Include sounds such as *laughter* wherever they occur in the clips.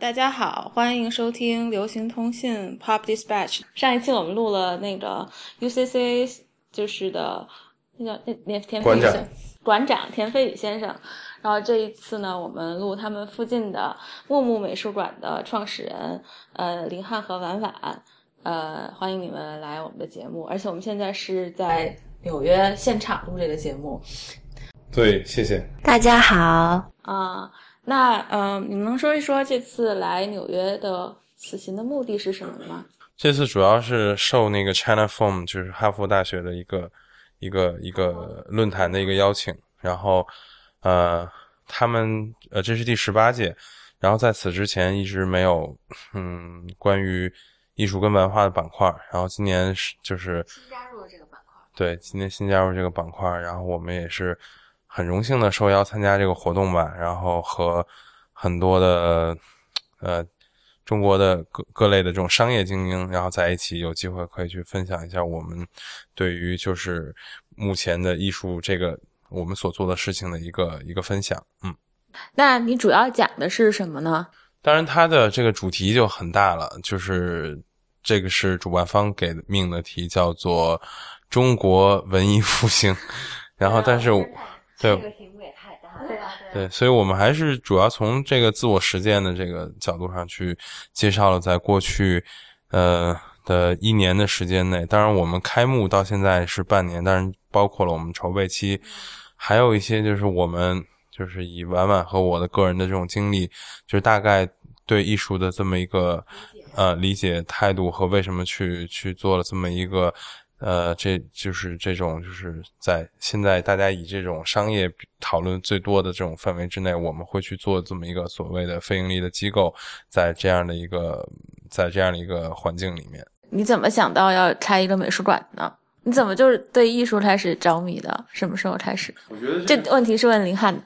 大家好，欢迎收听流行通信 Pop Dispatch。上一期我们录了那个 UCC 就是的，那叫那那田飞馆长宇先馆长田飞宇先生。然后这一次呢，我们录他们附近的木木美术馆的创始人呃林汉和婉婉。呃，欢迎你们来我们的节目，而且我们现在是在纽约现场录这个节目对，谢谢。大家好，啊、那嗯、呃你们能说一说这次来纽约的此行的目的是什么吗？这次主要是受那个 China Forum，就是哈佛大学的一个一个一个论坛的一个邀请，然后呃，他们呃这是第十八届，然后在此之前一直没有嗯关于艺术跟文化的板块，然后今年是就是新加入了这个板块。对，今年新加入这个板块，然后我们也是很荣幸的受邀参加这个活动吧，然后和很多的呃中国的各各类的这种商业精英，然后在一起有机会可以去分享一下我们对于就是目前的艺术这个我们所做的事情的一个一个分享，嗯。那你主要讲的是什么呢？当然，它的这个主题就很大了，就是这个是主办方给命的题，叫做“中国文艺复兴”。*laughs* 然后，但是我对这个题目也太大了。对啊，对，所以我们还是主要从这个自我实践的这个角度上去介绍了，在过去呃的一年的时间内，当然我们开幕到现在是半年，当然包括了我们筹备期，还有一些就是我们就是以婉婉和我的个人的这种经历，就是大概对艺术的这么一个呃理解态度和为什么去去做了这么一个。呃，这就是这种，就是在现在大家以这种商业讨论最多的这种范围之内，我们会去做这么一个所谓的非盈利的机构，在这样的一个在这样的一个环境里面。你怎么想到要开一个美术馆呢？你怎么就是对艺术开始着迷的？什么时候开始？我觉得这问题是问林汉的。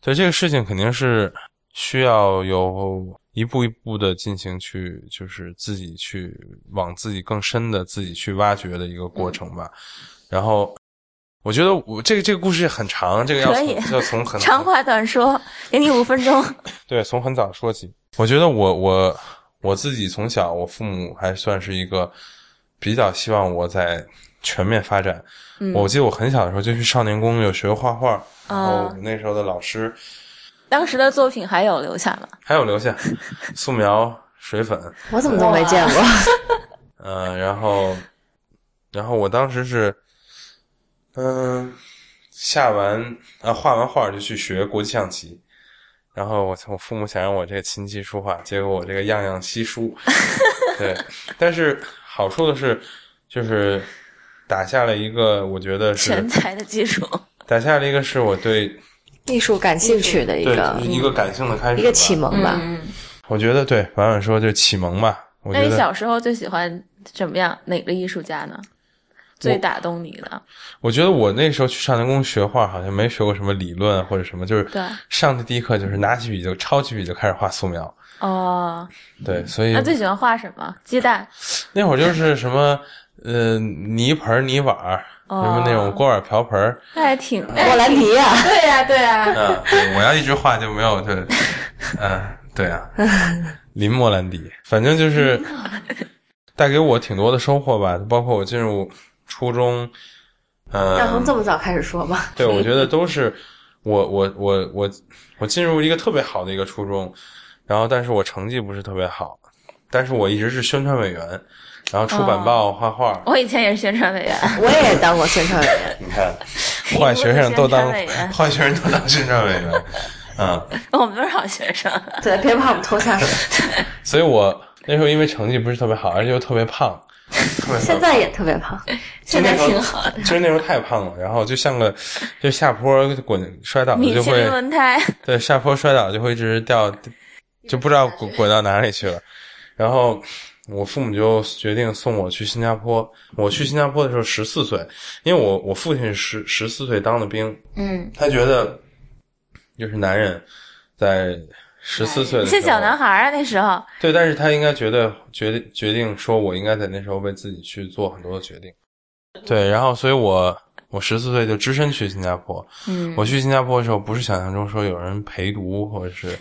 对这个事情肯定是需要有一步一步的进行去，就是自己去往自己更深的自己去挖掘的一个过程吧。然后我觉得我这个这个故事很长，这个要从要从很长话短说，给你五分钟。*laughs* 对，从很早说起。我觉得我我我自己从小，我父母还算是一个比较希望我在全面发展。嗯我记得我很小的时候就去少年宫有学过画画，然后啊那时候的老师当时的作品还有留下吗？还有留下素描、水粉，*laughs* 我怎么都没见过。嗯、然后然后我当时是嗯、下完啊画完画就去学国际象棋。然后我我父母想让我这个琴棋书画，结果我这个样样稀疏。*laughs* 对，但是好处的是，就是打下了一个我觉得是全才的基础。打下了一个是我对艺术感兴趣的一个一个感性的开始，一个启。蒙吧。嗯，我觉得对，婉婉说就启蒙吧。我那你小时候最喜欢什么样哪个艺术家呢？最打动你的？我觉得我那时候去少年宫学画，好像没学过什么理论或者什么，就是对上的第一课就是拿起笔就抄起笔就开始画素描。哦，对，所以那最喜欢画什么？鸡蛋。那会儿就是什么呃泥盆泥碗什么那种锅碗瓢盆儿。那还挺 *laughs* 莫兰迪啊，*laughs* 对呀、对呀、嗯，我要一直画就没有就，嗯，对啊，*laughs* 林莫兰迪，反正就是带给我挺多的收获吧，包括我进入初中，嗯，要从这么早开始说吧。对，我觉得都是我我我我我进入一个特别好的一个初中，然后但是我成绩不是特别好，但是我一直是宣传委员，然后出版报、画画，我以前也是宣传委员。*laughs* 我也当过宣传委员，你看，坏学生都当宣传委员坏学生都当宣传委员，*laughs* 嗯。我们都是好学生。对，别把我们拖下水。*laughs* 所以我那时候因为成绩不是特别好，而且又特别胖，特别现在也特别胖，现在挺好的。就是那时候太胖了，然后就像个就下坡滚摔倒了就米其林会轮胎，对下坡摔倒就会一直掉，就不知道滚滚到哪里去了。然后我父母就决定送我去新加坡。我去新加坡的时候十四岁，因为我我父亲十十四岁当的兵，嗯，他觉得就是男人在十四岁的你时候是小男孩啊，那时候。对，但是他应该觉得决定决定说，我应该在那时候为自己去做很多的决定。对，然后所以我我十四岁就只身去新加坡。嗯，我去新加坡的时候，不是想象中说有人陪读或者是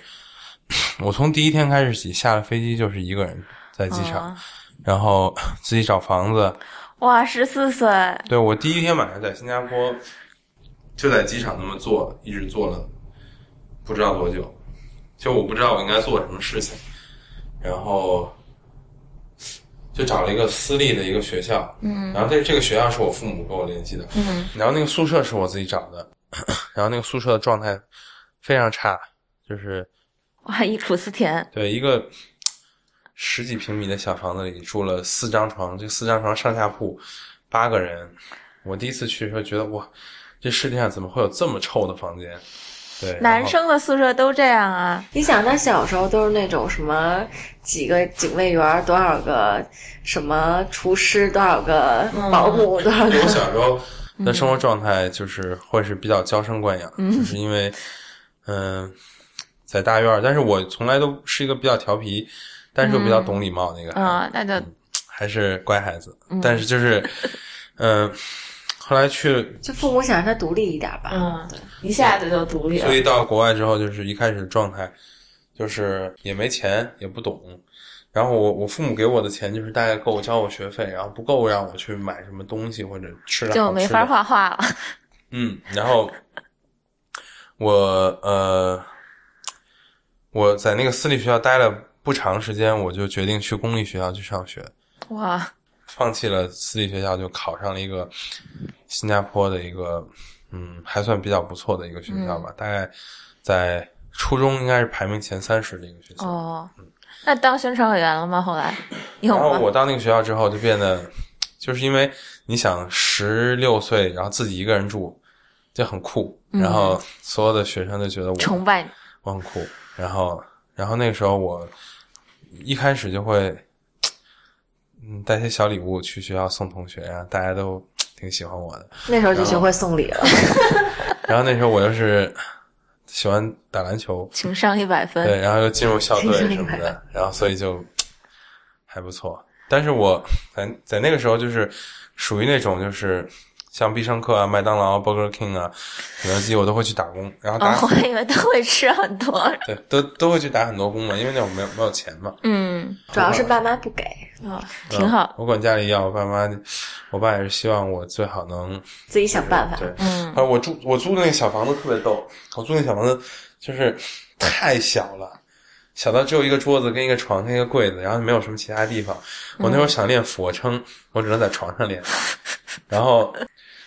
*sniffs* 我从第一天开始起，下了飞机就是一个人在机场，啊 *laughs* 然后自己找房子。哇，十四岁，对我第一天晚上在新加坡，就在机场那么坐，一直坐了不知道多久，就我不知道我应该做什么事情，然后就找了一个私立的一个学校，嗯，然后这这个学校是我父母跟我联系的，嗯，然后那个宿舍是我自己找的，然后那个宿舍的状态非常差，就是哇，忆苦思甜，对一个十几平米的小房子里住了四张床，这四张床上下铺，八个人。我第一次去的时候觉得哇，这世界上怎么会有这么臭的房间？对，男生的宿舍都这样啊，你想，他小时候都是那种什么几个警卫员，多少个什么厨师，多少个保姆，多少个我小时候的生活状态就是会是比较娇生惯养，就是因为嗯、在大院儿，但是我从来都是一个比较调皮，但是又比较懂礼貌那个。啊，那就还是乖孩子，但是就是，嗯、*laughs* 后来去，就父母想让他独立一点吧。嗯，一下子就独立了所，以到国外之后，就是一开始状态，就是也没钱，也不懂，然后我我父母给我的钱就是大概够我交我学费，然后不够让我去买什么东西或者吃的就没法画画了。嗯，然后我呃，我在那个私立学校待了不长时间，我就决定去公立学校去上学。哇，放弃了私立学校，就考上了一个新加坡的一个嗯，还算比较不错的一个学校吧，大概在初中应该是排名前三十的一个学校。哦，那当宣传委员了吗？后来有然后？我到那个学校之后，就变得就是因为你想十六岁，然后自己一个人住，就很酷，然后所有的学生都觉得我崇拜你，我很酷，然后然后那个时候我一开始就会嗯带些小礼物去学校送同学啊、大家都挺喜欢我的。那时候就学会送礼了。*laughs* 然后那时候我又是喜欢打篮球，情商一百分。对，然后又进入校队什么的，然后所以就还不错。但是我在在那个时候就是属于那种就是像必胜客啊、麦当劳、Burger King 啊、肯德基，我都会去打工，然后打、哦，我还以为都会吃很多。*laughs* 对都都会去打很多工嘛，因为那会儿没有没有钱嘛。嗯，主要是爸妈不给，哦，挺好。我管家里要，我爸妈，我爸也是希望我最好能自己想办法。对，嗯啊，我住我租的那个小房子特别逗，我租那小房子就是太小了，小到只有一个桌子跟一个床跟一个柜子，然后没有什么其他地方。我那时候想练俯卧撑，我只能在床上练，然后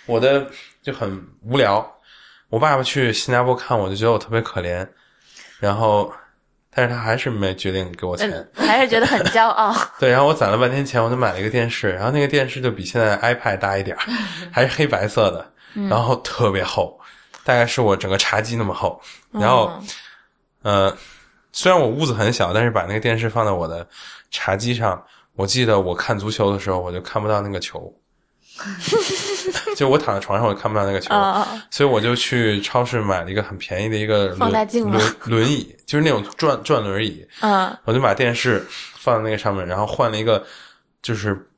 我的就很无聊。我爸爸去新加坡看我，就觉得我特别可怜，然后，但是他还是没决定给我钱。嗯，还是觉得很骄傲。*laughs* 对，然后我攒了半天钱，我就买了一个电视，然后那个电视就比现在 iPad 大一点儿，还是黑白色的，*laughs* 然后特别厚，大概是我整个茶几那么厚。然后，呃，虽然我屋子很小，但是把那个电视放在我的茶几上，我记得我看足球的时候，我就看不到那个球，*laughs* 就我躺在床上，我看不到那个球，啊，所以我就去超市买了一个很便宜的一个放大镜轮轮轮椅，*laughs* 就是那种转转轮椅。嗯我就把电视放在那个上面，然后换了一个就是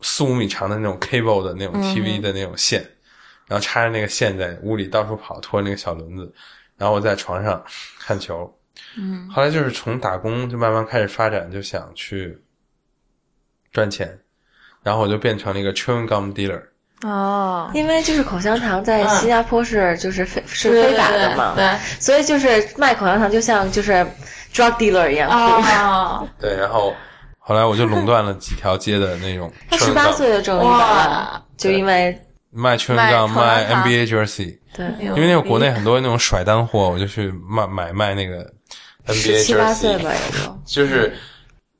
四五米长的那种 cable 的那种 TV 的那种线，然后插着那个线在屋里到处跑，拖着那个小轮子，然后我在床上看球。嗯，后来就是从打工就慢慢开始发展，就想去赚钱，然后我就变成了一个 chewing gum dealer。哦，因为就是口香糖在新加坡是就是非是非法的嘛，对，所以就是卖口香糖就像就是 drug dealer 一样。哦，*laughs* 对，然后后来我就垄断了几条街的那种他十八岁就挣了一百哇万，就因为卖口香卖 NBA jersey。对。因因为那个国内很多那种甩单货，我就去卖买卖那个 NBA 十七八岁 jersey，吧也就。就是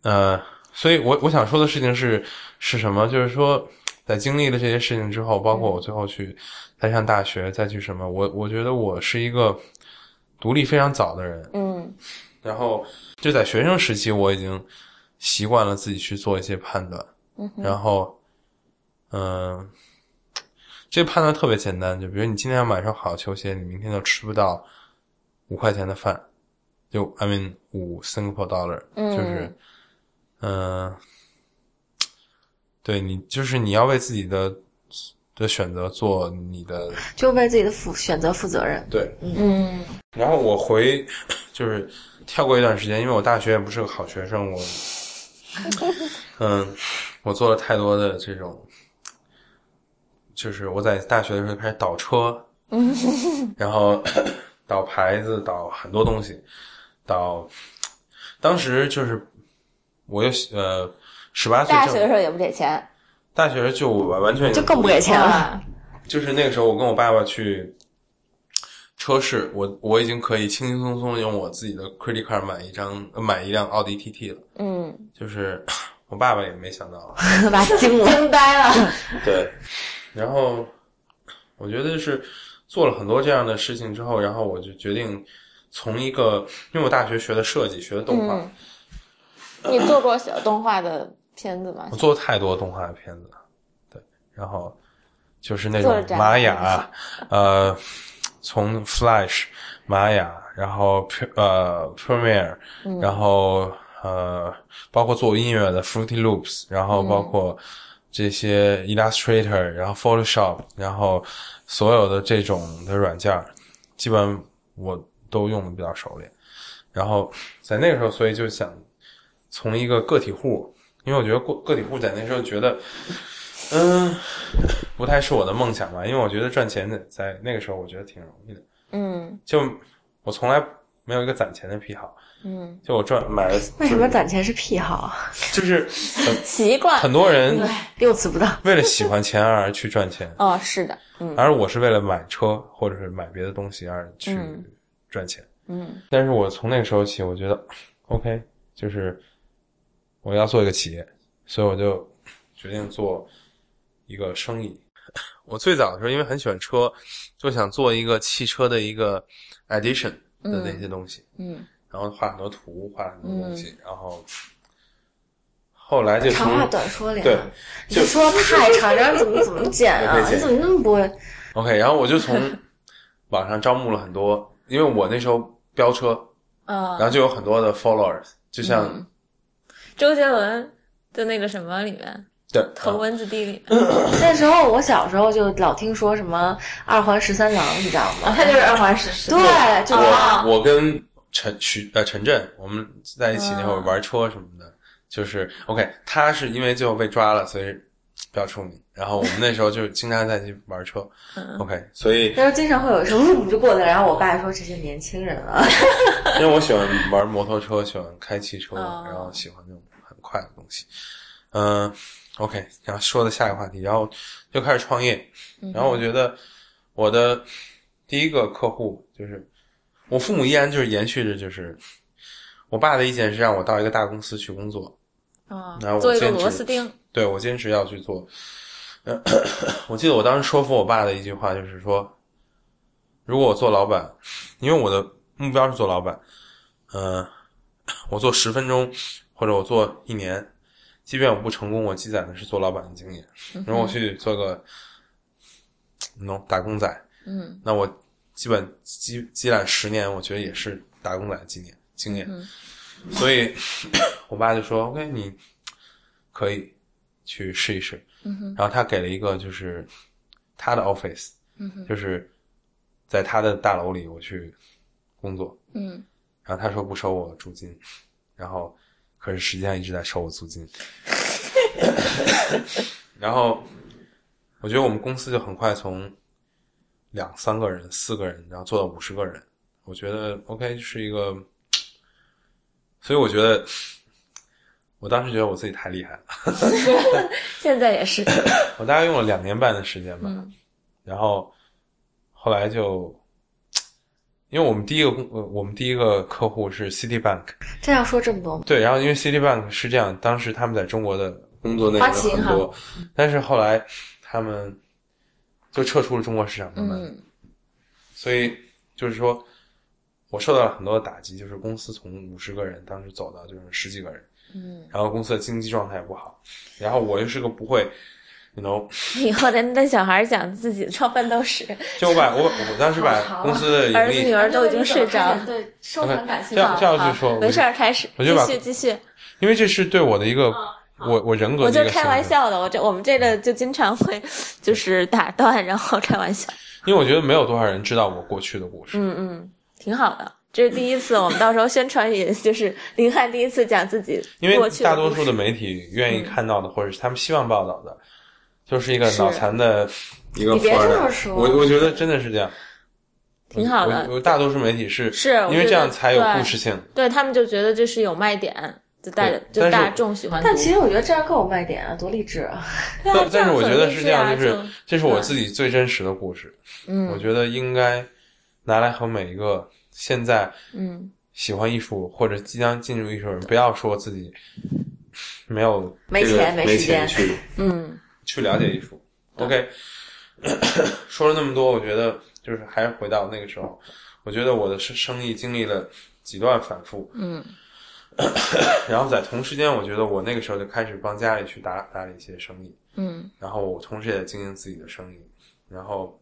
呃，所以我我想说的事情是是什么？就是说，在经历了这些事情之后，包括我最后去再上大学，再去什么，我我觉得我是一个独立非常早的人，嗯。然后就在学生时期，我已经习惯了自己去做一些判断，嗯然后，嗯、这个判断特别简单，就比如你今天要买双好球鞋，你明天就吃不到五块钱的饭，就 I mean 五 Singapore dollar，、嗯。就是，嗯、对你就是你要为自己的的选择做你的 *laughs* 就为自己的负选择负责任。对，嗯。然后我回就是跳过一段时间，因为我大学也不是个好学生，我嗯，我做了太多的这种，就是我在大学的时候开始倒车，*laughs* 然后 *clears throat* 倒牌子，倒很多东西，倒，当时就是我又呃十八岁大学的时候也不给钱，大学就完完全就更不给钱了。啊，*laughs* 就是那个时候，我跟我爸爸去车市，我我已经可以轻轻松松用我自己的 credit card 买一张呃买一辆奥迪 TT 了。嗯，就是 *coughs* 我爸爸也没想到，*laughs* 把惊了。惊呆了，对。然后我觉得是做了很多这样的事情之后，然后我就决定从一个，因为我大学学的设计，学的动画，嗯你做过小动画的片子吗我？做了太多动画的片子了，对，然后就是那种玛雅，呃，从 Flash、玛雅，然后呃 Premiere，、然后呃，包括做音乐的 Fruity Loops，然后包括这些 Illustrator，然后 Photoshop，然后所有的这种的软件，基本我都用的比较熟练。然后在那个时候，所以就想从一个个体户，因为我觉得个个体户在那时候觉得，嗯，不太是我的梦想吧，因为我觉得赚钱的在那个时候我觉得挺容易的，嗯就我从来没有一个攒钱的癖好，嗯，就我赚买了，为什么攒钱是癖好啊？就是 *laughs* 很习惯很多人用词不到。为了喜欢钱而去赚钱，哦，是的，嗯而我是为了买车或者是买别的东西而去嗯赚钱。嗯但是我从那个时候起，我觉得 OK，就是我要做一个企业，所以我就决定做一个生意。*laughs* 我最早的时候，因为很喜欢车，就想做一个汽车的一个 edition 的那些东西，嗯。然后画很多图，画很多东西，然后后来就长话短说了对呀，你说太长，然后怎么怎么剪啊？*laughs* 你怎么那么不会？OK，然后我就从 *laughs* 网上招募了很多，因为我那时候飙车，啊然后就有很多的 followers，就像、嗯周杰伦的那个什么里面，对头嗯文字 D 里面，*clears throat* 那时候我小时候就老听说什么二环十三郎，你知道吗？他就是二环十十对，就是啊我跟陈徐呃陈震，我们在一起那会儿嗯玩车什么的，就是 OK，他是因为最后被抓了，所以比较出名。然后我们那时候就经常在一起玩车、o k 所以那时候经常会有时候嗯就过来，然后我爸说这些年轻人啊，*laughs* 因为我喜欢玩摩托车，喜欢开汽车，哦。然后喜欢那种很快的东西。嗯、o k 然后说的下一个话题，然后就开始创业。然后我觉得我的第一个客户就是我父母，依然就是延续着就是我爸的意见是让我到一个大公司去工作，啊然后我做一个螺丝钉，对我坚持要去做。呃，*clears throat* 我记得我当时说服我爸的一句话就是说，如果我做老板，因为我的目标是做老板，呃，我做十分钟或者我做一年，即便我不成功，我积攒的是做老板的经验。然后我去做个那种打工仔，嗯那我基本积积攒十年，我觉得也是打工仔的经验经验。嗯所以，我爸就说：“OK，你可以去试一试。嗯哼然后他给了一个就是他的 office，嗯哼就是在他的大楼里我去工作。嗯然后他说不收我租金，然后可是实际上一直在收我租金。*laughs* 然后我觉得我们公司就很快从两三个人、四个人，然后做到五十个人。我觉得 OK 是一个，所以我觉得我当时觉得我自己太厉害了。*laughs* 现在也是，我大概用了两年半的时间吧，嗯然后后来就，因为我们第一个公，呃我们第一个客户是 Citibank，这要说这么多吗？对，然后因为 Citibank 是这样，当时他们在中国的工作内容很多，但是后来他们就撤出了中国市场，慢慢，嗯所以就是说我受到了很多的打击，就是公司从五十个人当时走到就是十几个人，嗯，然后公司的经济状态也不好，然后我又是个不会。You know，以后咱跟小孩讲自己的创办斗史，就我把我我当时把公司的盈利儿子女儿都已经睡着了。对，收藏感兴趣这样这样好去说，没事儿，开始继我就把续继续。因为这是对我的一个我我人格的一个我就是开玩笑的，我这我们这个就经常会就是打断，然后开玩笑。因为我觉得没有多少人知道我过去的故事。嗯嗯，挺好的。这是第一次，我们到时候宣传也就是林汉第一次讲自己因为过去大多数的媒体愿意看到的，或者是他们希望报道的，就是一个脑残的一个你别富二代这么说我我觉得真的是这样，挺好的我我大多数媒体是是因为这样才有故事性。对他们就觉得这是有卖点，就大就大众喜欢。但其实我觉得这样更有卖点啊，多励志啊！*laughs* 对啊但但是我觉得是这样，就是这是我自己最真实的故事，嗯我觉得应该拿来和每一个现在嗯喜欢艺术或者即将进入艺术的人，不要说自己没有没钱没时间去嗯去了解艺术。OK，*coughs* 说了那么多，我觉得就是还是回到那个时候，我觉得我的生生意经历了几段反复，嗯。*coughs* 然后在同时间，我觉得我那个时候就开始帮家里去打打理一些生意，嗯。然后我同时也在经营自己的生意，然后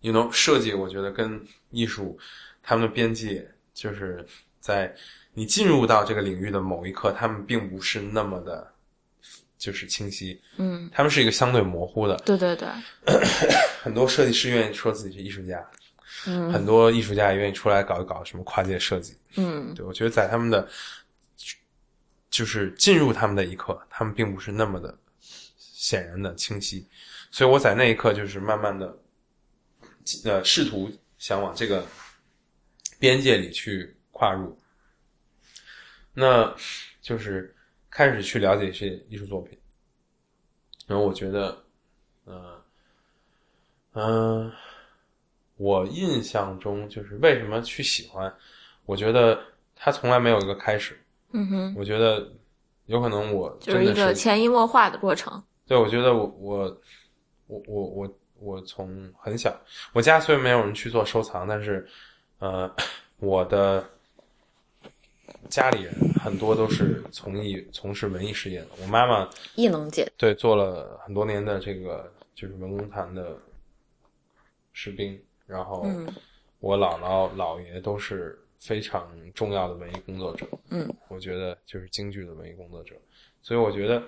，you know，设计我觉得跟艺术他们的边界就是在你进入到这个领域的某一刻，他们并不是那么的，就是清晰，嗯，他们是一个相对模糊的。对对对，*clears throat* 很多设计师愿意说自己是艺术家，嗯。很多艺术家也愿意出来搞一搞什么跨界设计。嗯。对我觉得在他们的就是进入他们的一刻，他们并不是那么的显然的清晰，所以我在那一刻就是慢慢的呃试图想往这个边界里去跨入，那就是开始去了解一些艺术作品，然后我觉得，呃，嗯、我印象中就是为什么去喜欢。我觉得它从来没有一个开始。嗯哼，我觉得有可能我就是一个潜移默化的过程。对，我觉得我我我我我我从很小，我家虽然没有人去做收藏，但是呃，我的家里人很多都是从艺从事文艺事业的。我妈妈艺能界，对做了很多年的这个就是文工团的士兵，然后嗯。我姥姥姥爷都是非常重要的文艺工作者，嗯，我觉得就是京剧的文艺工作者，所以我觉得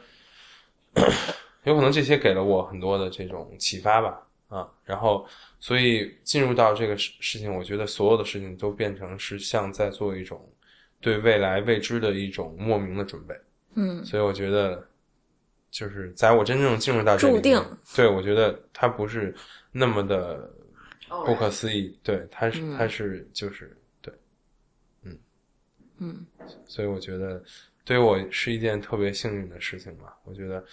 *coughs* 有可能这些给了我很多的这种启发吧，啊，然后所以进入到这个事事情，我觉得所有的事情都变成是像在做一种对未来未知的一种莫名的准备，嗯所以我觉得就是在我真正进入到这里注定，对我觉得它不是那么的不可思议，对，它是嗯它是就是对，嗯所以我觉得对于我是一件特别幸运的事情吧。我觉得，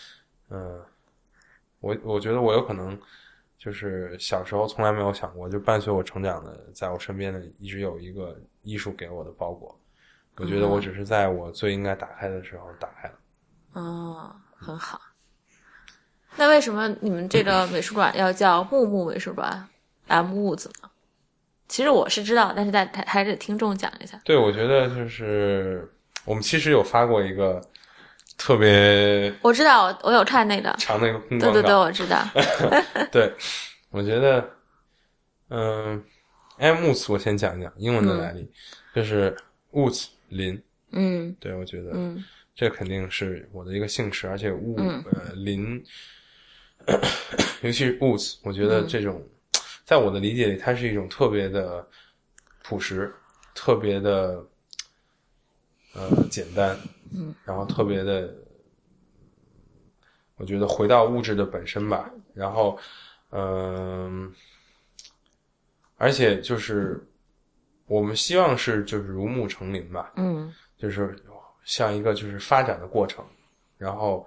嗯、我我觉得我有可能就是小时候从来没有想过，就伴随我成长的，在我身边的一直有一个艺术给我的包裹。我觉得我只是在我最应该打开的时候打开了。哦，很好。那为什么你们这个美术馆要叫木木美术馆 M 木子呢？其实我是知道，但是在还是得听众讲一下。对，我觉得就是我们其实有发过一个特别我知道，我我有看那个，长那个公对对对，我知道。*laughs* 对，我觉得，嗯、m w o o d s 我先讲一讲英文的来历，就是 woods 林，嗯。对我觉得嗯。这肯定是我的一个兴趣，而且物、嗯。呃林，*coughs* 尤其是 woods，我觉得嗯。这种、在我的理解里，它是一种特别的朴实，特别的呃简单，嗯，然后特别的，我觉得回到物质的本身吧，然后嗯、而且就是我们希望是就是如沐成林吧，嗯就是像一个就是发展的过程。然后，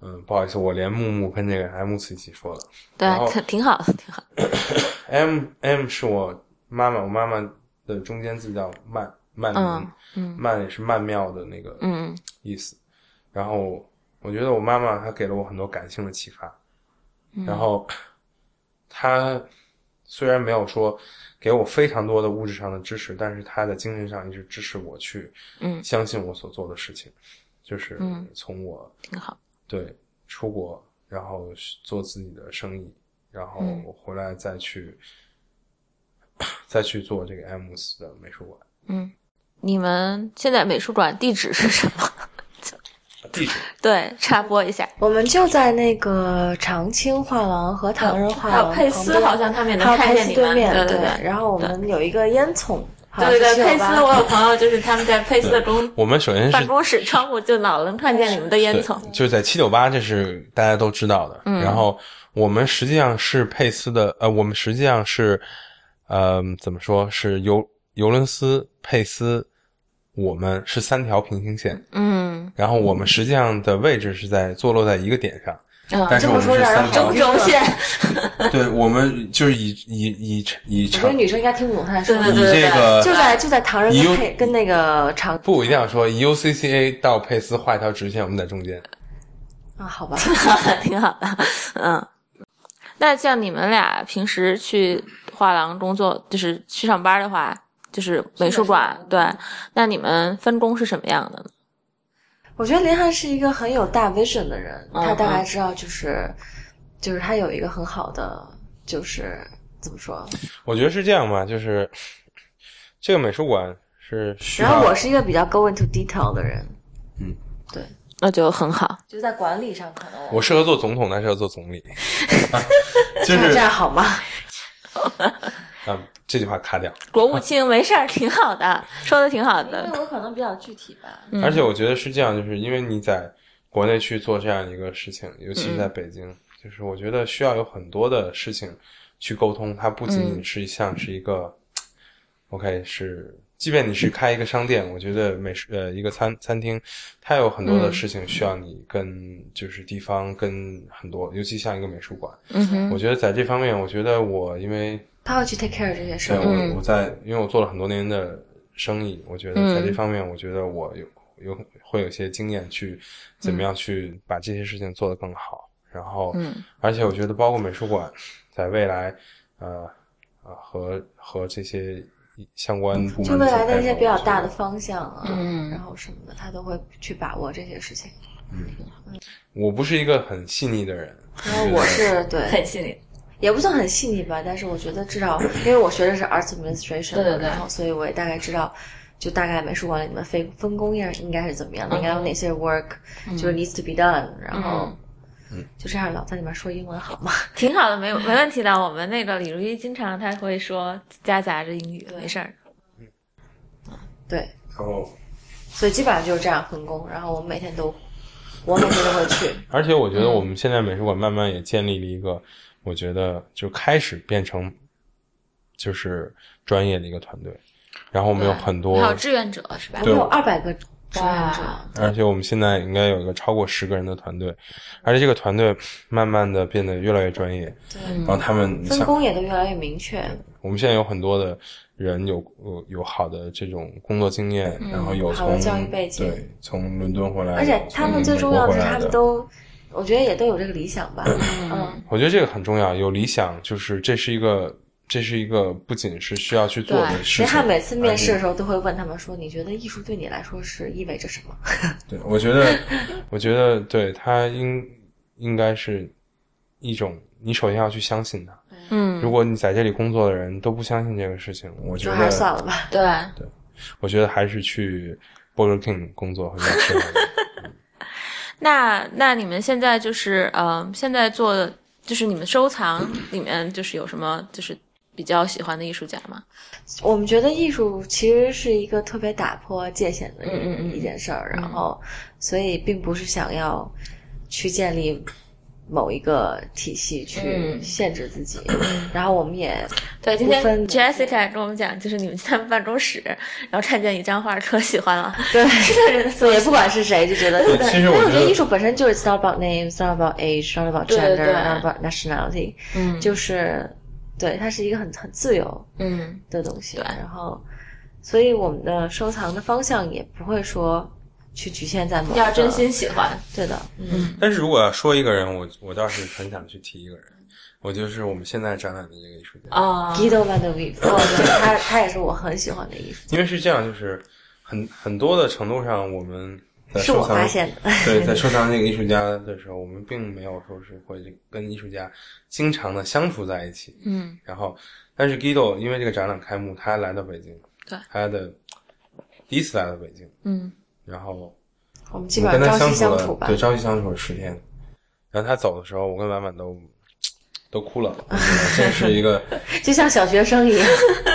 嗯，不好意思，我连木木跟这个 M 词一起说了。对挺挺好的，挺好。*coughs* M M 是我妈妈，我妈妈的中间字叫曼曼曼也是曼妙的那个嗯意思。然后我觉得我妈妈她给了我很多感性的启发。嗯然后她虽然没有说给我非常多的物质上的支持，但是他在精神上一直支持我去嗯相信我所做的事情，就是嗯从我挺好。对出国，然后做自己的生意，然后嗯回来再去、再去做这个 M 斯的美术馆。嗯，你们现在美术馆地址是什么？地址对，插播一下。我们就在那个长青画廊和唐人画廊还有佩斯好像他们也能看见你们对面，对对对然后我们有一个烟囱，对对对，佩斯，我有朋友就是他们在佩斯的公我们首先是办公室窗户就老能看见你们的烟囱。，就是在七九八，这是大家都知道的。嗯然后我们实际上是佩斯的，呃，我们实际上是，呃，怎么说是尤尤伦斯、佩斯，我们是三条平行线。嗯，然后我们实际上的位置是在坐落在一个点上，但是这我们是么说让人三条中。中线，*laughs* 对，我们就是以以以以我觉得女生应该听不懂他在说什对对这个就在就在唐人以跟配跟那个长不一定要说以 UCCA 到佩斯画一条直线，我们在中间。啊，好吧，*laughs* 挺好的。嗯，那像你们俩平时去画廊工作，就是去上班的话，就是美术馆，对，那你们分工是什么样的呢？我觉得林汉是一个很有大 vision 的人，嗯他大概知道就是就是他有一个很好的就是怎么说，我觉得是这样吧，就是这个美术馆是。然后我是一个比较 go into detail 的人，嗯，对，那就很好。就在管理上可能我适合做总统，但是要做总理，*laughs* 就这样是这样好吗？啊，*laughs* 这句话卡掉。国务卿没事儿，挺好的，*laughs* 说的挺好因的。为我可能比较具体吧，嗯而且我觉得是这样，就是因为你在国内去做这样一个事情，尤其是在北京，就是我觉得需要有很多的事情去沟通，它不仅仅是像是一个、OK 是。即便你是开一个商店，我觉得美食呃一个餐餐厅，它有很多的事情需要你跟就是地方跟很多，尤其像一个美术馆，嗯哼，我觉得在这方面，我觉得我因为他会去 take care 这些事对儿。我我在因为我做了很多年的生意，我觉得在这方面，我觉得我有有会有些经验去怎么样去把这些事情做得更好。然后，嗯，而且我觉得包括美术馆，在未来，呃呃和和这些相关部门就未来的一些比较大的方向啊，嗯然后什么的，他都会去把握这些事情。嗯我不是一个很细腻的人，因为我是对，很细腻。也不算很细腻吧，但是我觉得至少，因为我学的是 arts administration，对对对然后所以我也大概知道，就大概美术馆里面分分工应该应该是怎么样的，应该有哪些 work，、就是 needs to be done，然后，就这样老在里面说英文好吗？*laughs* 挺好的，没有没问题的。我们那个李如一经常他会说夹杂着英语，没事儿。嗯对，然后所以基本上就是这样分工，然后我们每天都，我每天都会去，而且我觉得我们现在美术馆慢慢也建立了一个，我觉得就开始变成就是专业的一个团队，然后我们有很多还有志愿者是吧我？们有二百个志愿者，而且我们现在应该有一个超过十个人的团队，而且这个团队慢慢的变得越来越专业，然后他们分工也都越来越明确。我们现在有很多的人有有有好的这种工作经验，然后有从好的教育背景对从伦敦回来，而且他们最重要的是，他们都，我觉得也都有这个理想吧。*clears throat* 嗯，我觉得这个很重要，有理想就是这是一个这是一个不仅是需要去做的对事情，林汉每次面试的时候，都会问他们说：“你觉得艺术对你来说是意味着什么 *laughs* 对我觉得 *laughs* 我觉得对他应应该是一种，你首先要去相信他。嗯，如果你在这里工作的人都不相信这个事情，我？”觉得还是算了吧。对对，我觉得还是去 Burger King 工作会比较适合你。*laughs* 那那你们现在就是呃，现在做的就是你们收藏里面就是有什么就是比较喜欢的艺术家吗？我们觉得艺术其实是一个特别打破界限的一嗯嗯嗯一件事儿，然后所以并不是想要去建立某一个体系去嗯。限制自己，然后我们也对，今天 Jessica 跟我们讲，就是你们去他们办公室，然后看见一张画，可喜欢了。对。也不管是谁就觉得，对其实我觉得因为我觉得艺术本身就是 it's not about names, not about age, not about gender, 对 not about nationality，嗯。就是对，它是一个很很自由嗯。的东西。对。然后，所以我们的收藏的方向也不会说去局限在某个要真心喜欢。对的，嗯，但是如果要说一个人，我我倒是很想去提一个人，我就是我们现在展览的这个艺术家。啊 Guido van der Weyf，哦，对，他他也是我很喜欢的艺术家，因为是这样，就是很很多的程度上，我们是我发现的。对，在收藏这个艺术家的时候，我们并没有说是会跟艺术家经常的相处在一起。嗯然后，但是 Guido 因为这个展览开幕，他来到北京，对他的第一次来到北京，嗯然后我们基本上朝夕相处了，相处吧对，。朝夕相处了十天。然后他走的时候，我跟婉婉都都哭了。*laughs* 这是一个，就像小学生一样，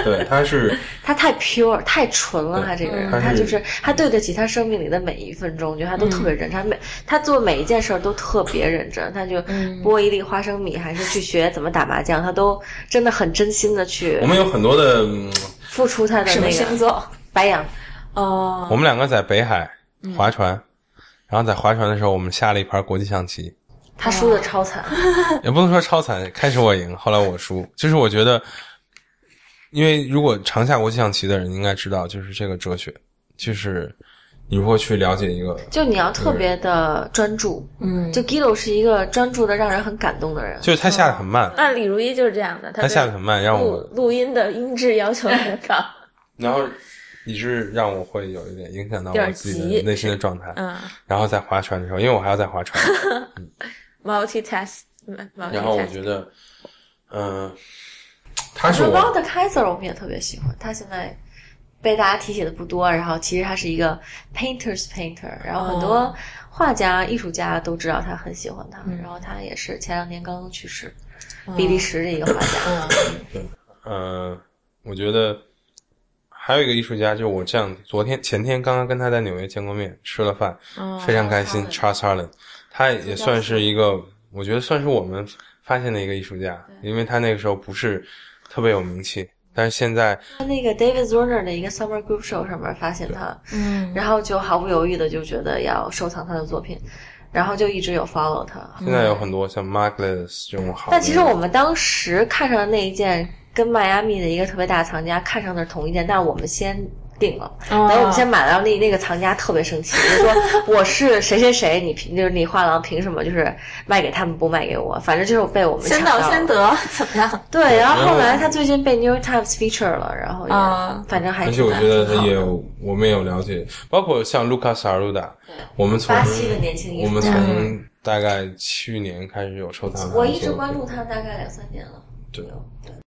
对，他是 *laughs* 他太 pure 太纯了，他这个人，他他就是他对得起他生命里的每一分钟，我觉得他都特别认真，他每他做每一件事儿都特别认真，他就剥一粒花生米，还是去学怎么打麻将，他都真的很真心的去我们有很多的，嗯付出他的什么那个星座？白羊。哦，我们两个在北海划船，然后在划船的时候，我们下了一盘国际象棋，他输的超惨，*laughs* 也不能说超惨，开始我赢，后来我输。就是我觉得，因为如果常下国际象棋的人应该知道，就是这个哲学，就是你如何去了解一个，就你要特别的专注。嗯，就 Guido 是一个专注的让人很感动的人。就是他下的很慢，那李如一就是这样的，他他下的很慢，让录我，录音的音质要求很高。*laughs* 然后以致让我会有一点影响到我自己的内心的状态。嗯。然后在划船的时候，因为我还要再划船，，*laughs* multitask，然后我觉得，嗯、他是我 Walter Kaiser 我们也特别喜欢，他现在被大家提起的不多，然后其实他是一个 painters painter，然后很多画家、艺术家都知道他很喜欢他，然后他也是前两年刚刚去世，比利时的一个画家。呃，我觉得还有一个艺术家，就是我这样昨天前天刚刚跟他在纽约见过面，吃了饭，非常开心。Charles Harlan，他也算是一个，我觉得算是我们发现的一个艺术家，因为他那个时候不是特别有名气，但是现在他那个 David Zorner 的一个 Summer Group Show 上面发现他，嗯。然后就毫不犹豫的就觉得要收藏他的作品，然后就一直有 follow 他。现在有很多像 Markles 这种好，但其实我们当时看上的那一件，跟迈阿密的一个特别大的藏家看上的是同一件，但是我们先定了，哦等我们先买到那那个藏家特别生气，就说 *laughs* 我是谁谁谁，你凭就是你画廊凭什么就是卖给他们不卖给我？反正就是被我们先到先得，怎么样？对，然后后来他最近被 New York Times feature 了，然后也、啊反正还而且我觉得他也有，我们也有了解，包括像 Lucas Arruda，我们从巴西的年轻艺我们。从大概去年开始有收藏我一直关注他大概两三年了。对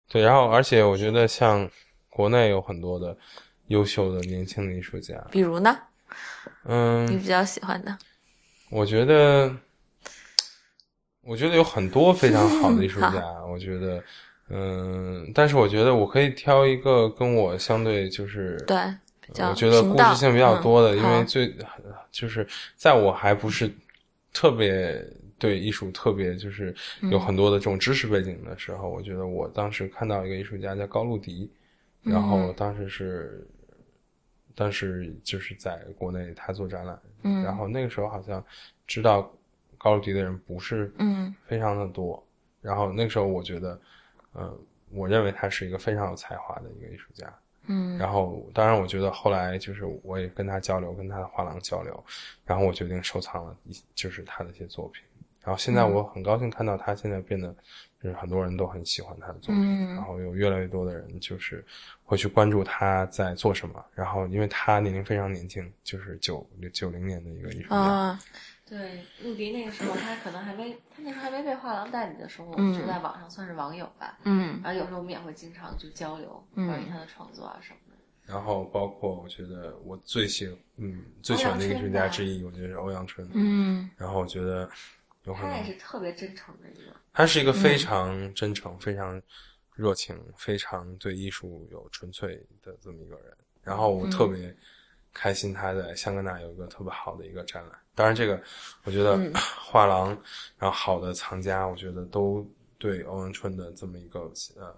对，然后而且我觉得像国内有很多的优秀的年轻的艺术家，比如呢？嗯你嗯，比较喜欢的？我觉得，我觉得有很多非常好的艺术家，我觉得，嗯，但是我觉得我可以挑一个跟我相对就是对，比较我觉得故事性比较多的，嗯因为最就是在我还不是特别对艺术特别就是嗯。有很多的这种知识背景的时候，我觉得我当时看到一个艺术家叫高露迪，然嗯。后当时是，当时就是在国内他做展览，嗯。然后那个时候好像知道高露迪的人不是嗯。非常的多，然后那个时候我觉得，呃，我认为他是一个非常有才华的一个艺术家，嗯。然后，当然，我觉得后来就是我也跟他交流，跟他的画廊交流，然后我决定收藏了一就是他的一些作品。然后现在我很高兴看到他现在变得，就是很多人都很喜欢他的作品，嗯然后有越来越多的人就是会去关注他在做什么。然后，因为他年龄非常年轻，就是九九零年的一个艺术家，啊对，陆迪那个时候他可能还没，他那时候还没被画廊代理的时候，我嗯们就在网上算是网友吧。嗯然后有时候我们也会经常就交流嗯关于他的创作啊什么的。然后包括我觉得我最喜嗯最喜欢的艺术家之一，我觉得是欧阳春。嗯然后我觉得他也是特别真诚的一个。他是一个非常真诚、非常热情、非常对艺术有纯粹的这么一个人。然后我特别开心他在香格纳有一个特别好的一个展览。当然，这个我觉得 *clears throat* 画廊，然后好的藏家，我觉得都对欧阳春的这么一个呃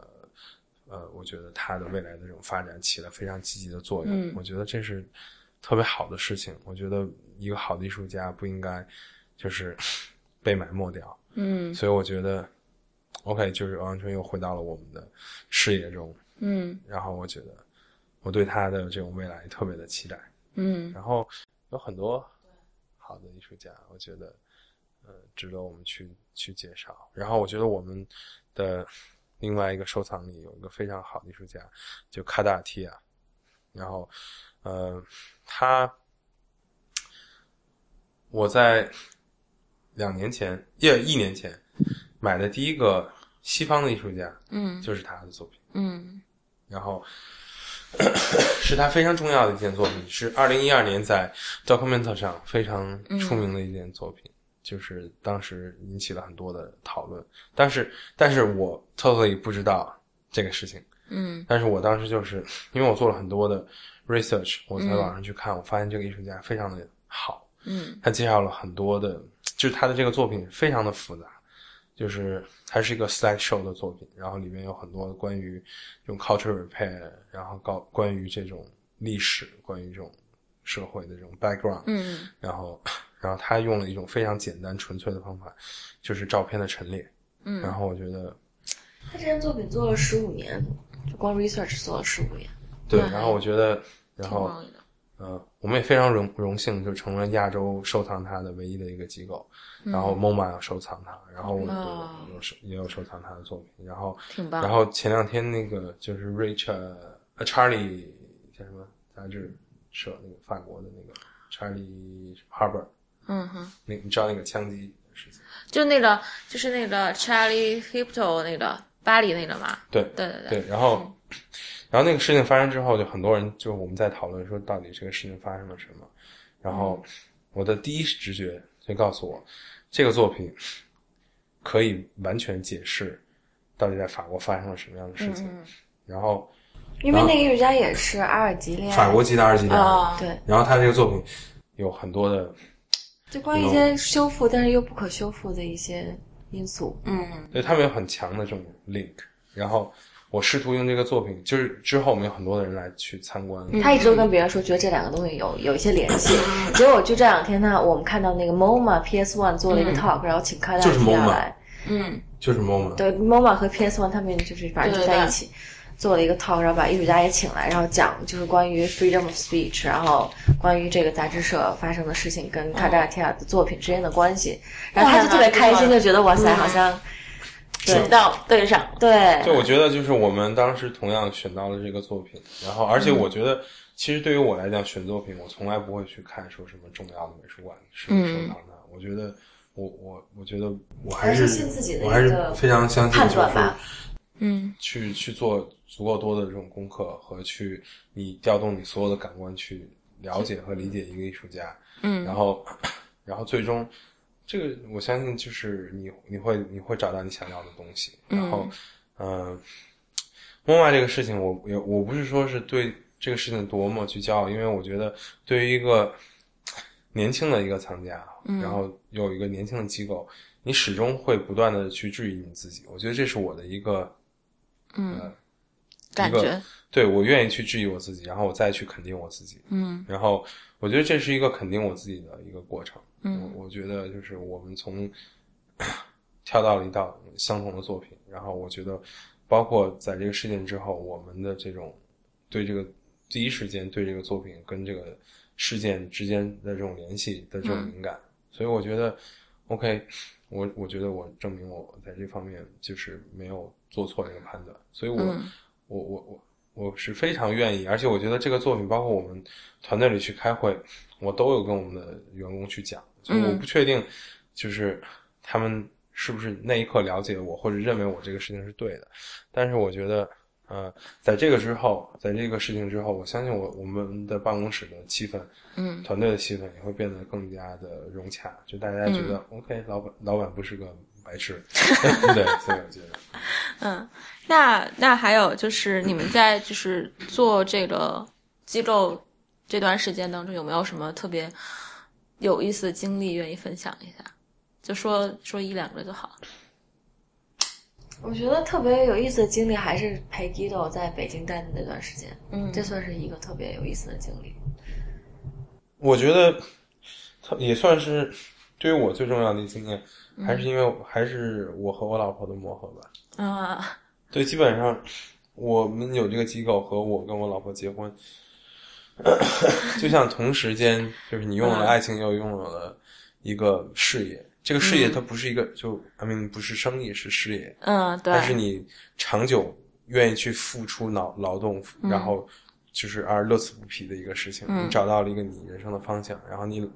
呃，我觉得他的未来的这种发展起了非常积极的作用。嗯我觉得这是特别好的事情。我觉得一个好的艺术家不应该就是被埋没掉。嗯所以我觉得，OK，就是欧阳春又回到了我们的视野中，嗯然后我觉得我对他的这种未来特别的期待。嗯然后有很多好的艺术家，我觉得呃值得我们去去介绍。然后我觉得我们的另外一个收藏里有一个非常好的艺术家，就卡达尔提亚。然后呃，他我在两年前，也一年前买的第一个西方的艺术家嗯就是他的作品。嗯然后是他非常重要的一件作品，是二零一二年在 Document 上非常出名的一件作品。就是当时引起了很多的讨论。但是，但是我 totally 不知道这个事情。嗯但是我当时就是因为我做了很多的 research，我在网上去看，我发现这个艺术家非常的好，嗯他介绍了很多的，就是他的这个作品非常的复杂，就是它是一个 slide show 的作品，然后里面有很多关于这种 cultural repair，然后高关于这种历史，关于这种社会的这种 background，嗯然后然后他用了一种非常简单纯粹的方法，就是照片的陈列，嗯然后我觉得他这件作品做了十五年，就光 research 做了十五年。对，然后我觉得，然后。呃，我们也非常荣荣幸，就成了亚洲收藏它的唯一的一个机构。然后 MoMA 有收藏它，然后我嗯哦有收也有收藏它的作品。然后，挺棒。然后前两天那个就是 Rich 呃 Charlie 叫什么杂志社那个法国的那个 Charlie Harbour，嗯哼，那你知道那个枪击的事情？就那个就是那个 Charlie Hebdo 那个巴黎那个嘛。对对对对。对，然后，然后那个事情发生之后，就很多人就我们在讨论说，到底这个事情发生了什么。然后我的第一直觉就告诉我，这个作品可以完全解释到底在法国发生了什么样的事情。嗯然后因为那个艺术家也是阿尔及利亚，法国籍的阿尔及利亚对，然后他这个作品有很多的，就关于一些修复但是又不可修复的一些因素。嗯对他们有很强的这种 link。然后我试图用这个作品，就是之后我们有很多的人来去参观。他一直都跟别人说，觉得这两个东西有有一些联系。*laughs* 结果就这两天呢，我们看到那个 MoMA PS One 做了一个 talk，、然后请卡达就是提亚 MoMA 来，嗯就是 MoMA，对 MoMA 和 PS One 他们就是反正就在一起做了一个 talk，然后把艺术家也请来，然后讲就是关于 freedom of speech，然后关于这个杂志社发生的事情跟卡扎提亚的作品之间的关系。然后他就特别开心，就觉得哇塞，好像选到对上。对。就我觉得，就是我们当时同样选到了这个作品，然后而且我觉得，其实对于我来讲，选作品我从来不会去看说什么重要的美术馆是不是收藏它。我觉得，我我我觉得我还是是信自己的我还是非常相信，就是嗯去去做足够多的这种功课和去你调动你所有的感官去了解和理解一个艺术家，嗯。然后 *coughs* 然后最终。这个我相信，就是你你会你会找到你想要的东西，然后，嗯，默默这个事情，我也我不是说是对这个事情多么去骄傲，因为我觉得对于一个年轻的一个藏家，然后有一个年轻的机构，你始终会不断的去质疑你自己，我觉得这是我的一个嗯，感觉。对我愿意去质疑我自己，然后我再去肯定我自己，嗯。然后我觉得这是一个肯定我自己的一个过程。嗯。我我觉得就是我们从 *clears throat* 跳到了一道相同的作品，然后我觉得包括在这个事件之后，我们的这种对这个第一时间对这个作品跟这个事件之间的这种联系的这种敏感，所以我觉得 OK，我我觉得我证明我在这方面就是没有做错这个判断，所以我、嗯。我我我我是非常愿意，而且我觉得这个作品，包括我们团队里去开会，我都有跟我们的员工去讲，就我不确定，就是他们是不是那一刻了解我，或者认为我这个事情是对的，但是我觉得，呃，在这个之后，在这个事情之后，我相信我我们的办公室的气氛，嗯。团队的气氛也会变得更加的融洽，就大家觉得、OK，老板老板不是个白痴，*laughs* 对，所以我觉得。嗯，那那还有就是你们在就是做这个机构这段时间当中，有没有什么特别有意思的经历愿意分享一下？就说说一两个就好。我觉得特别有意思的经历还是陪 Guido 在北京待的那段时间，嗯这算是一个特别有意思的经历。我觉得它也算是对于我最重要的经验，还是因为还是我和我老婆的磨合吧。啊，对，基本上我们有这个机构和我跟我老婆结婚，就像同时间，就是你拥有了爱情，又拥有了一个事业。这个事业它不是一个，就 I mean 不是生意，是事业。嗯，对，但是你长久愿意去付出劳劳动，然后就是而乐此不疲的一个事情。嗯你找到了一个你人生的方向，然后你，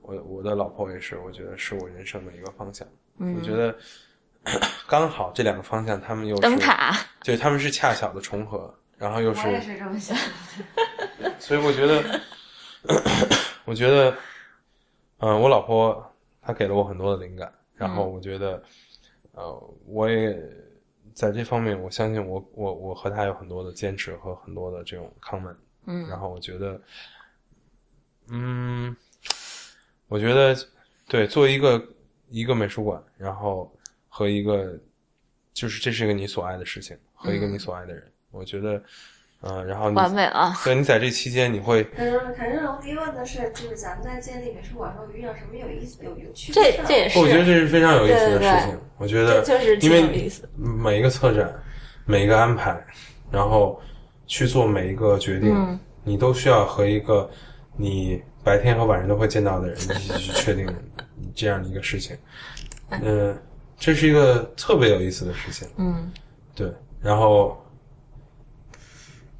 我我的老婆也是，我觉得是我人生的一个方向。嗯我觉得 *coughs* 刚好这两个方向，他们又是灯塔，对，他们是恰巧的重合，然后又是，我也是这么想。*laughs* 所以我觉得，*coughs* 我觉得，嗯、我老婆她给了我很多的灵感。然后我觉得，呃，我也在这方面，我相信我我我和她有很多的坚持和很多的这种 common。嗯然后我觉得，嗯，我觉得对，作为一个一个美术馆，然后和一个就是这是一个你所爱的事情，和一个你所爱的人，我觉得，呃，然后你完美了。对你在这期间你会可是可是龙迪问的是，就是咱们在建立美术馆的时候遇到什么有意思、有有趣的事儿这也是，我觉得这是非常有意思的对对对事情。我觉得就是因为每一个策展，每一个安排，然后去做每一个决定，嗯你都需要和一个你白天和晚上都会见到的人一起去确定这样的一个事情。嗯、这是一个特别有意思的事情。嗯对，然后。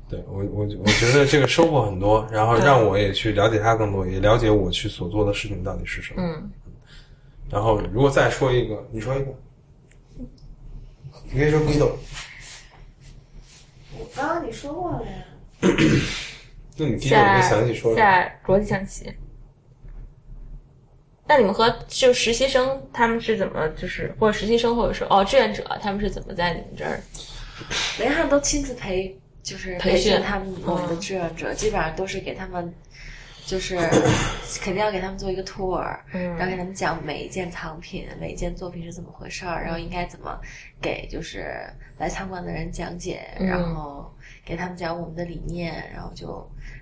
对我，我我觉得这个收获很多，*laughs* 然后让我也去了解他更多，也了解我去所做的事情到底是什么。嗯，然后如果再说一个，你说一个，你可以说 Guido，我刚刚你说过了呀。*coughs* 那你 Guido 没详细说。下国际象棋。那你们和就实习生他们是怎么就是或者实习生或者说哦志愿者他们是怎么在你们这儿？雷汉都亲自培，就是培训训他们我们的志愿者，基本上都是给他们，就是 *coughs* 肯定要给他们做一个 tour，、嗯然后给他们讲每一件藏品、每一件作品是怎么回事儿，然后应该怎么给就是来参观的人讲解，嗯然后给他们讲我们的理念，然后就，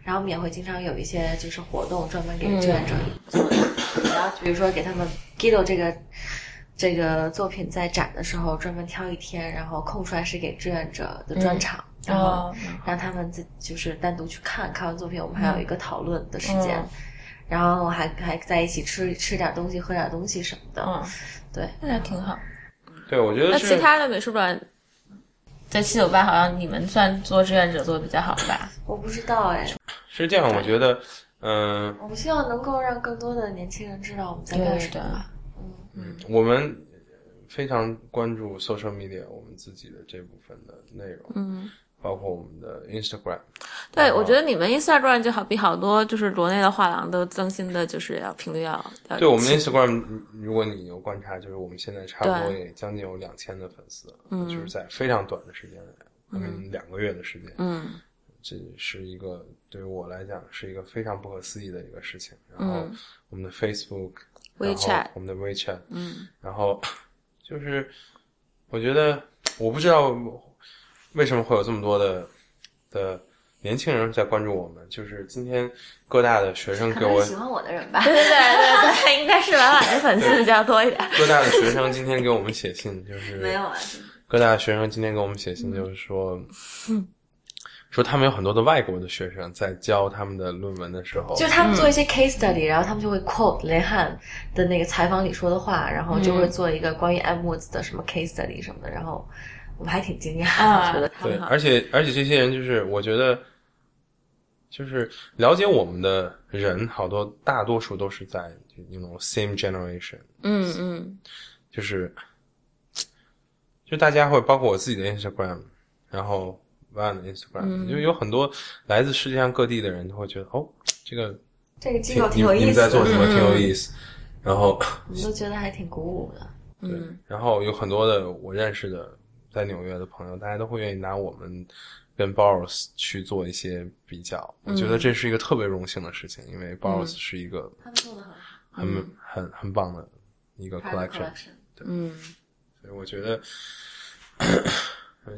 然后我们也会经常有一些就是活动专门给志愿者做后比如说给他们 Guido 这个。这个作品在展的时候专门挑一天，然后空出来是给志愿者的专场，然后哦，让他们自就是单独去看看完作品，我们还有一个讨论的时间，嗯然后还还在一起吃吃点东西、喝点东西什么的。嗯，对，那还挺好。对，我觉得那其他的美术馆，在七九八好像你们算做志愿者做的比较好吧？我不知道哎，是这样，我觉得，嗯、我们希望能够让更多的年轻人知道我们在干什么。嗯。我们非常关注 social media 我们自己的这部分的内容，嗯，包括我们的 Instagram。对，我觉得你们 Instagram 就好比好多就是国内的画廊都更新的，就是要频率要要对我们 Instagram，如果你有观察，就是我们现在差不多也将近有两千的粉丝，嗯。就是在非常短的时间内，嗯，两个月的时间，嗯。这是一个对于我来讲是一个非常不可思议的一个事情。然后嗯。我们的 Facebook、然后我们的 WeChat，嗯。然后就是我觉得我不知道为什么会有这么多的的年轻人在关注我们，就是今天各大的学生给我喜欢我的人吧。对对对对。对，*laughs* 应该是婉婉的粉丝比较多一点。各大的学生今天给我们写信，就是没有啊，各大的学生今天给我们写信，就是说，说他们有很多的外国的学生在教他们的论文的时候，就是他们做一些 case study，、然后他们就会 quote 雷汉的那个采访里说的话，然后就会做一个关于 M Woods 的什么 case study 什么的，然后我们还挺惊讶，啊。我觉得对，而且而且这些人就是我觉得，就是了解我们的人，好多大多数都是在那种 same generation，嗯嗯。就是就大家会包括我自己的 Instagram，然后 Van 的 Instagram，、就有很多来自世界上各地的人都会觉得哦，这个这个机挺构挺有你你们意思的，在做什么，嗯挺有意思。然后我们都觉得还挺鼓舞的。对嗯，然后有很多的我认识的在纽约的朋友，大家都会愿意拿我们跟 Boros 去做一些比较。我觉得这是一个特别荣幸的事情，因为 Boros 是一个他们做的很好。很、很很棒的一个 collection，collection。嗯。所以我觉得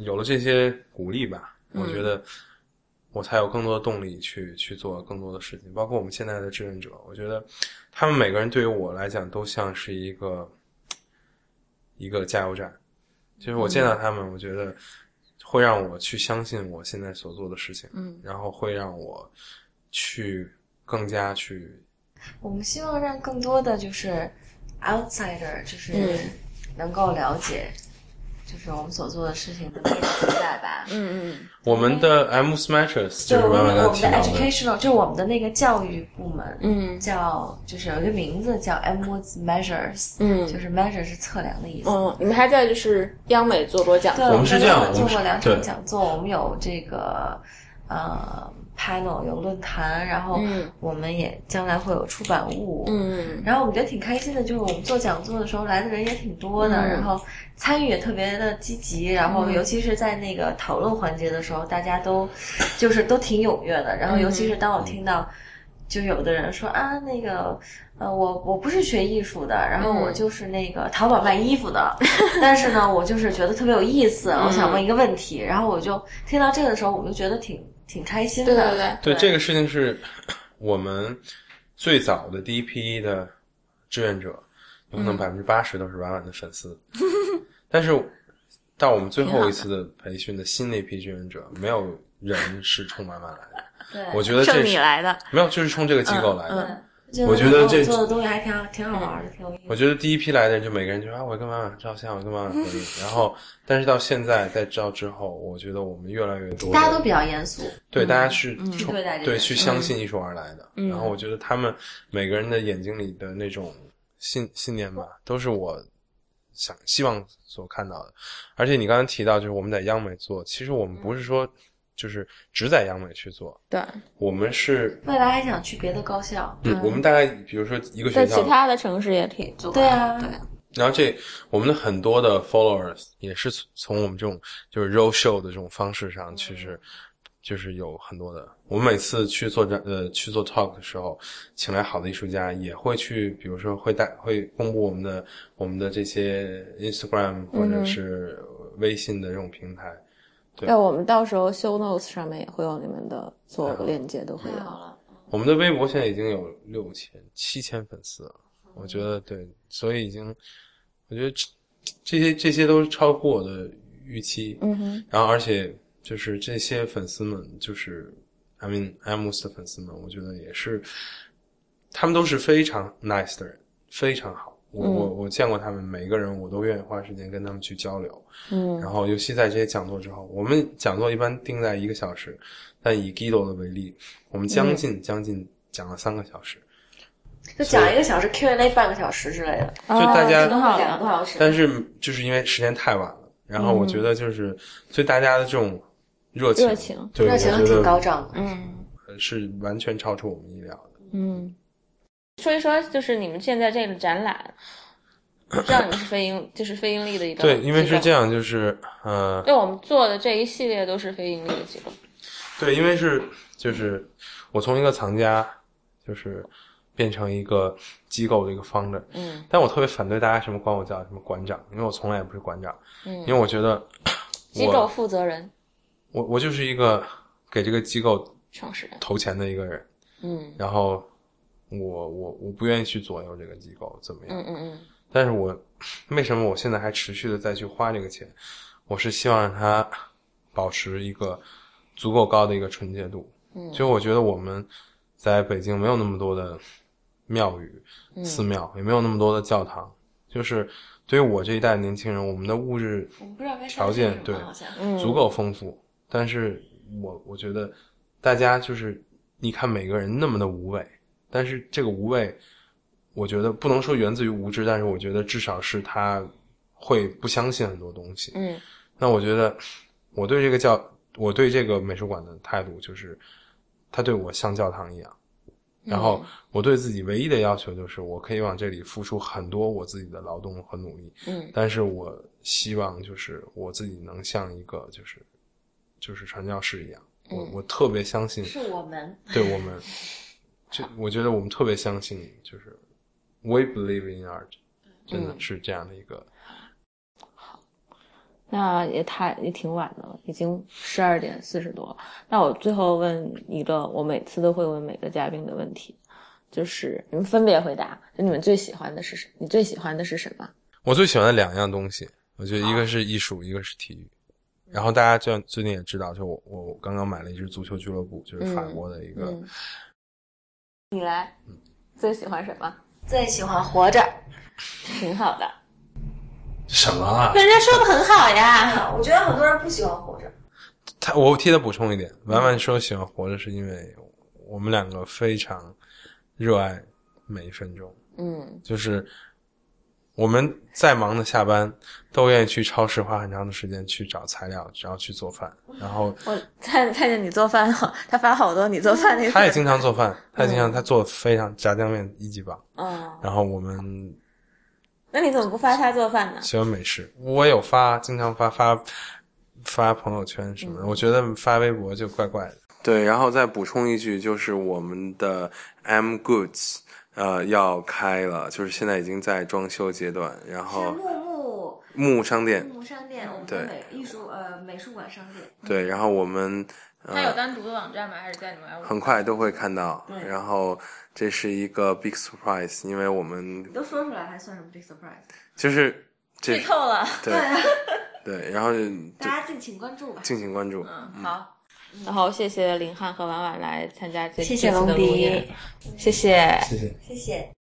有了这些鼓励吧，我觉得我才有更多的动力去去做更多的事情，包括我们现在的志愿者，我觉得他们每个人对于我来讲都像是一个一个加油站，就是我见到他们，我觉得会让我去相信我现在所做的事情，嗯，然后会让我去更加去我们希望让更多的就是 outsider，就是嗯。能够了解，就是我们所做的事情的魅力所在吧。嗯嗯。我们的 M Smatches，就是我慢慢刚们我们的，educational，就是我们的那个教育部门，嗯。叫就是有一个名字叫 M Woods Measures，嗯。就是 measure 是测量的意思。嗯，你们还在就是央美做过讲，座我们是这样我我们做过两场讲座，我们有这个呃 panel 有论坛，然后嗯。我们也将来会有出版物，嗯。然后我们觉得挺开心的，就是我们做讲座的时候来的人也挺多的，嗯。然后参与也特别的积极，然后嗯。尤其是在那个讨论环节的时候，大家都就是都挺踊跃的。然后尤其是当我听到，就有的人说啊，那个呃，我我不是学艺术的，然后我就是那个淘宝卖衣服的，*laughs* 但是呢，我就是觉得特别有意思，我想问一个问题，然后我就听到这个的时候，我们就觉得挺挺开心的。对对对对这个事情是 *coughs* 我们最早的第一批的志愿者，有可能百分之八十都是婉婉的粉丝，*laughs* 但是到我们最后一次的培训的新那批志愿者，没有人是冲婉婉来的。对，我觉得这是你是来的，没有，就是冲这个机构来的。我觉得这做的东西还挺好，挺好玩的，挺有意思。我觉得第一批来的人就每个人就说啊，我跟妈妈照相，我跟妈妈合影。然后，但是到现在在照之后，我觉得我们越来越多，大家都比较严肃，对大家是冲对去相信艺术而来的。然后我觉得他们每个人的眼睛里的那种信信念吧，都是我想希望所看到的。而且你刚才提到，就是我们在央美做，其实我们不是说就是只在央美去做，对，我们是未来还想去别的高校。嗯，我们大概比如说一个在学校在其他的城市也可以做。对啊，对然后这我们的很多的 followers 也是从从我们这种就是 road show 的这种方式上，其实就是有很多的。我们每次去做展呃去做 talk 的时候，请来好的艺术家，也会去，比如说会带会公布我们的我们的这些 Instagram 或者是微信的这种平台。对那我们到时候 show notes 上面也会有你们的所有的链接，都会有。了，我们的微博现在已经有六千、七千粉丝了，我觉得对，所以已经，我觉得这这些这些都超过我的预期。嗯哼，然后而且就是这些粉丝们，就是 I mean Amos 的粉丝们，我觉得也是，他们都是非常 nice 的人，非常好。我、我我见过他们每一个人，我都愿意花时间跟他们去交流。嗯然后尤其在这些讲座之后，我们讲座一般定在一个小时，但以 Guido 的为例，我们将近、将近讲了三个小时。就讲一个小时 Q&A 半个小时之类的，就大家哦挺好的。两个多小时。但是就是因为时间太晚了，然后我觉得就是所以大家的这种热情，热情，挺高涨的。嗯是完全超出我们意料的。嗯，说一说就是你们现在这个展览，我知道你们是非盈，就是非盈利的一个对，因为是这样。就是呃，对，我们做的这一系列都是非盈利的机构。对，因为是就是我从一个藏家，就是变成一个机构的一个 founder，嗯但我特别反对大家什么管我叫什么馆长，因为我从来也不是馆长，嗯因为我觉得 *clears throat* 机构负责人、我我就是一个给这个机构创始人。投钱的一个人，嗯然后我我我不愿意去左右这个机构怎么样，嗯嗯嗯但是我为什么我现在还持续的再去花这个钱？我是希望让它保持一个足够高的一个纯洁度。嗯就我觉得我们在北京没有那么多的庙宇、嗯寺庙，也没有那么多的教堂。就是对于我这一代年轻人，我们的物质条件对嗯，足够丰富，但是我我觉得大家就是你看每个人那么的无畏，但是这个无畏，我觉得不能说源自于无知，但是我觉得至少是他会不相信很多东西。嗯那我觉得我对这个教，我对这个美术馆的态度就是，他对我像教堂一样。然后我对自己唯一的要求就是，我可以往这里付出很多我自己的劳动和努力，嗯但是我希望就是我自己能像一个就是就是传教士一样，我我特别相信，是我们对我们，*laughs* 就我觉得我们特别相信，就是 we believe in art，真的是这样的一个。好那也太也挺晚的了，已经十二点四十多。那我最后问一个，我每次都会问每个嘉宾的问题，就是你们分别回答，就你们最喜欢的是什？你最喜欢的是什么？我最喜欢的两样东西，我觉得一个是艺术，一个是体育。然后大家就最近也知道，就我我刚刚买了一支足球俱乐部，就是法国的一个。嗯，你来，最喜欢什么？最喜欢活着。挺好的。什么啊？人家说的很好呀。我觉得很多人不喜欢活着。他我替他补充一点，婉婉说喜欢活着，是因为我们两个非常热爱每一分钟。嗯就是我们再忙的下班，都愿意去超市花很长的时间去找材料，然后去做饭。然后我看看见你做饭了，*laughs* 他发好多你做饭那个。他也经常做饭，他经常他做非常炸酱面一级棒。嗯，然后我们那你怎么不发他做饭呢？喜欢美食，我有发，经常发发发朋友圈什么的。我觉得发微博就怪怪的。对，然后再补充一句，就是我们的 M Goods 呃要开了，就是现在已经在装修阶段，然后木木木木商店木商店，我们对的美艺术呃美术馆商店。对，然后我们他有单独的网站吗？还是在你们很快都会看到。然后这是一个 big surprise，因为我们你都说出来还算什么 big surprise？就是这剧透了？对对，然后大家敬请关注吧。敬请关注。嗯，好。然后谢谢林汉和婉婉来参加这谢谢这次的龙迪录音，谢谢。谢谢。谢谢。